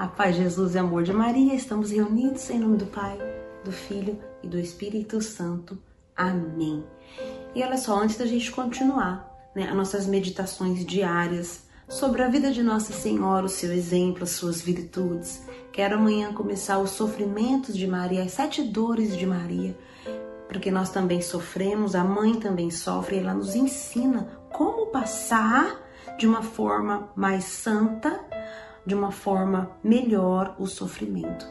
A paz de Jesus e amor de Maria, estamos reunidos em nome do Pai, do Filho e do Espírito Santo. Amém. E olha só, antes da gente continuar né, as nossas meditações diárias sobre a vida de Nossa Senhora, o seu exemplo, as suas virtudes, quero amanhã começar os sofrimentos de Maria, as sete dores de Maria, porque nós também sofremos, a mãe também sofre, ela nos ensina como passar de uma forma mais santa de uma forma melhor o sofrimento.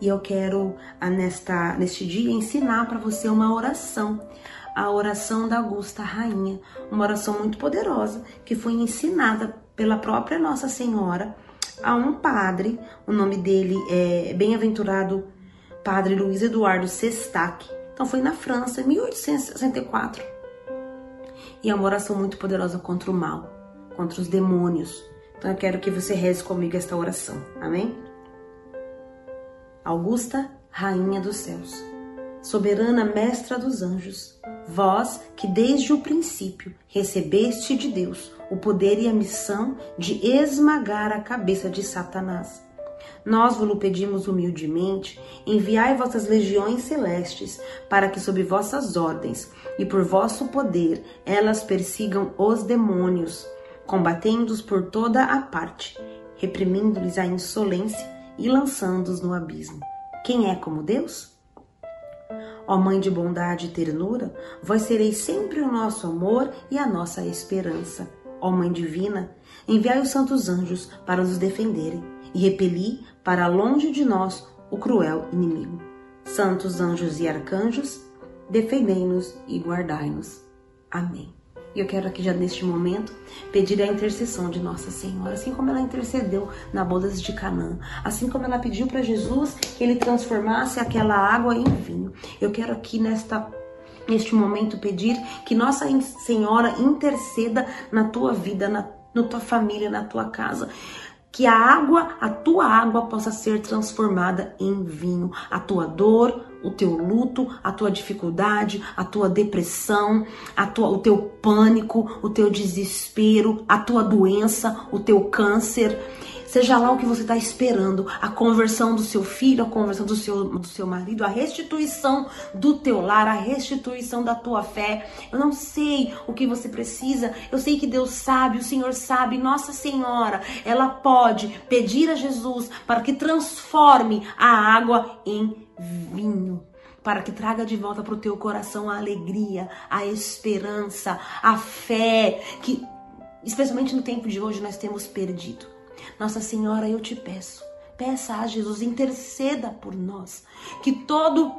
E eu quero ah, nesta neste dia ensinar para você uma oração, a oração da Augusta Rainha, uma oração muito poderosa que foi ensinada pela própria Nossa Senhora a um padre, o nome dele é bem-aventurado Padre Luiz Eduardo Sestac. Então foi na França em 1864. E é uma oração muito poderosa contra o mal, contra os demônios, então eu quero que você reze comigo esta oração. Amém? Augusta, Rainha dos céus, soberana mestra dos anjos, vós que desde o princípio recebeste de Deus o poder e a missão de esmagar a cabeça de Satanás. Nós vos pedimos humildemente, enviai vossas legiões celestes, para que sob vossas ordens e por vosso poder elas persigam os demônios combatendo-os por toda a parte, reprimindo-lhes a insolência e lançando-os no abismo. Quem é como Deus? Ó Mãe de bondade e ternura, vós sereis sempre o nosso amor e a nossa esperança. Ó Mãe divina, enviai os santos anjos para nos defenderem e repeli para longe de nós o cruel inimigo. Santos anjos e arcanjos, defendei-nos e guardai-nos. Amém. E eu quero aqui já neste momento pedir a intercessão de Nossa Senhora, assim como ela intercedeu na bodas de Canaã, assim como ela pediu para Jesus que ele transformasse aquela água em vinho. Eu quero aqui nesta neste momento pedir que Nossa Senhora interceda na tua vida, na, na tua família, na tua casa que a água, a tua água possa ser transformada em vinho. A tua dor, o teu luto, a tua dificuldade, a tua depressão, a tua, o teu pânico, o teu desespero, a tua doença, o teu câncer. Seja lá o que você está esperando, a conversão do seu filho, a conversão do seu, do seu marido, a restituição do teu lar, a restituição da tua fé. Eu não sei o que você precisa, eu sei que Deus sabe, o Senhor sabe, Nossa Senhora, ela pode pedir a Jesus para que transforme a água em vinho para que traga de volta para o teu coração a alegria, a esperança, a fé que, especialmente no tempo de hoje, nós temos perdido. Nossa Senhora, eu te peço, peça a Jesus, interceda por nós, que todo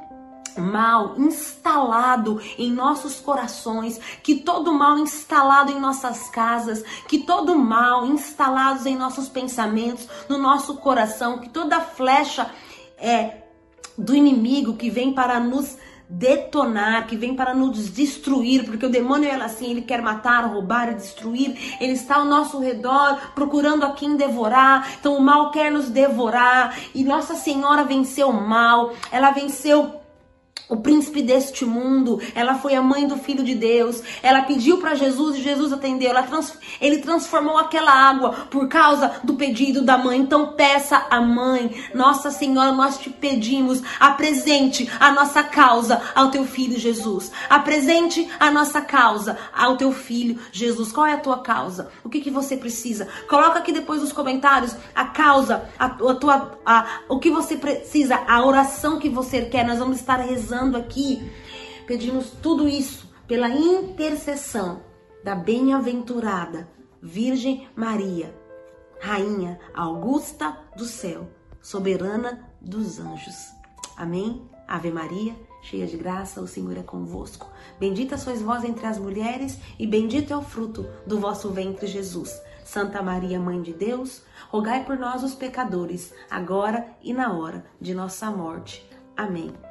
mal instalado em nossos corações, que todo mal instalado em nossas casas, que todo mal instalado em nossos pensamentos, no nosso coração, que toda flecha é do inimigo que vem para nos detonar, que vem para nos destruir, porque o demônio é assim, ele quer matar, roubar e destruir. Ele está ao nosso redor procurando a quem devorar. Então o mal quer nos devorar e Nossa Senhora venceu o mal. Ela venceu o príncipe deste mundo, ela foi a mãe do filho de Deus, ela pediu para Jesus e Jesus atendeu, trans, ele transformou aquela água por causa do pedido da mãe. Então peça à mãe, Nossa Senhora, nós te pedimos, apresente a nossa causa ao teu filho Jesus, apresente a nossa causa ao teu filho Jesus. Qual é a tua causa? O que, que você precisa? Coloca aqui depois nos comentários a causa, a, a tua, a, o que você precisa, a oração que você quer. Nós vamos estar rezando aqui, pedimos tudo isso pela intercessão da bem-aventurada Virgem Maria, Rainha Augusta do céu, soberana dos anjos. Amém? Ave Maria, cheia de graça, o Senhor é convosco. Bendita sois vós entre as mulheres, e bendito é o fruto do vosso ventre, Jesus. Santa Maria, Mãe de Deus, rogai por nós, os pecadores, agora e na hora de nossa morte. Amém.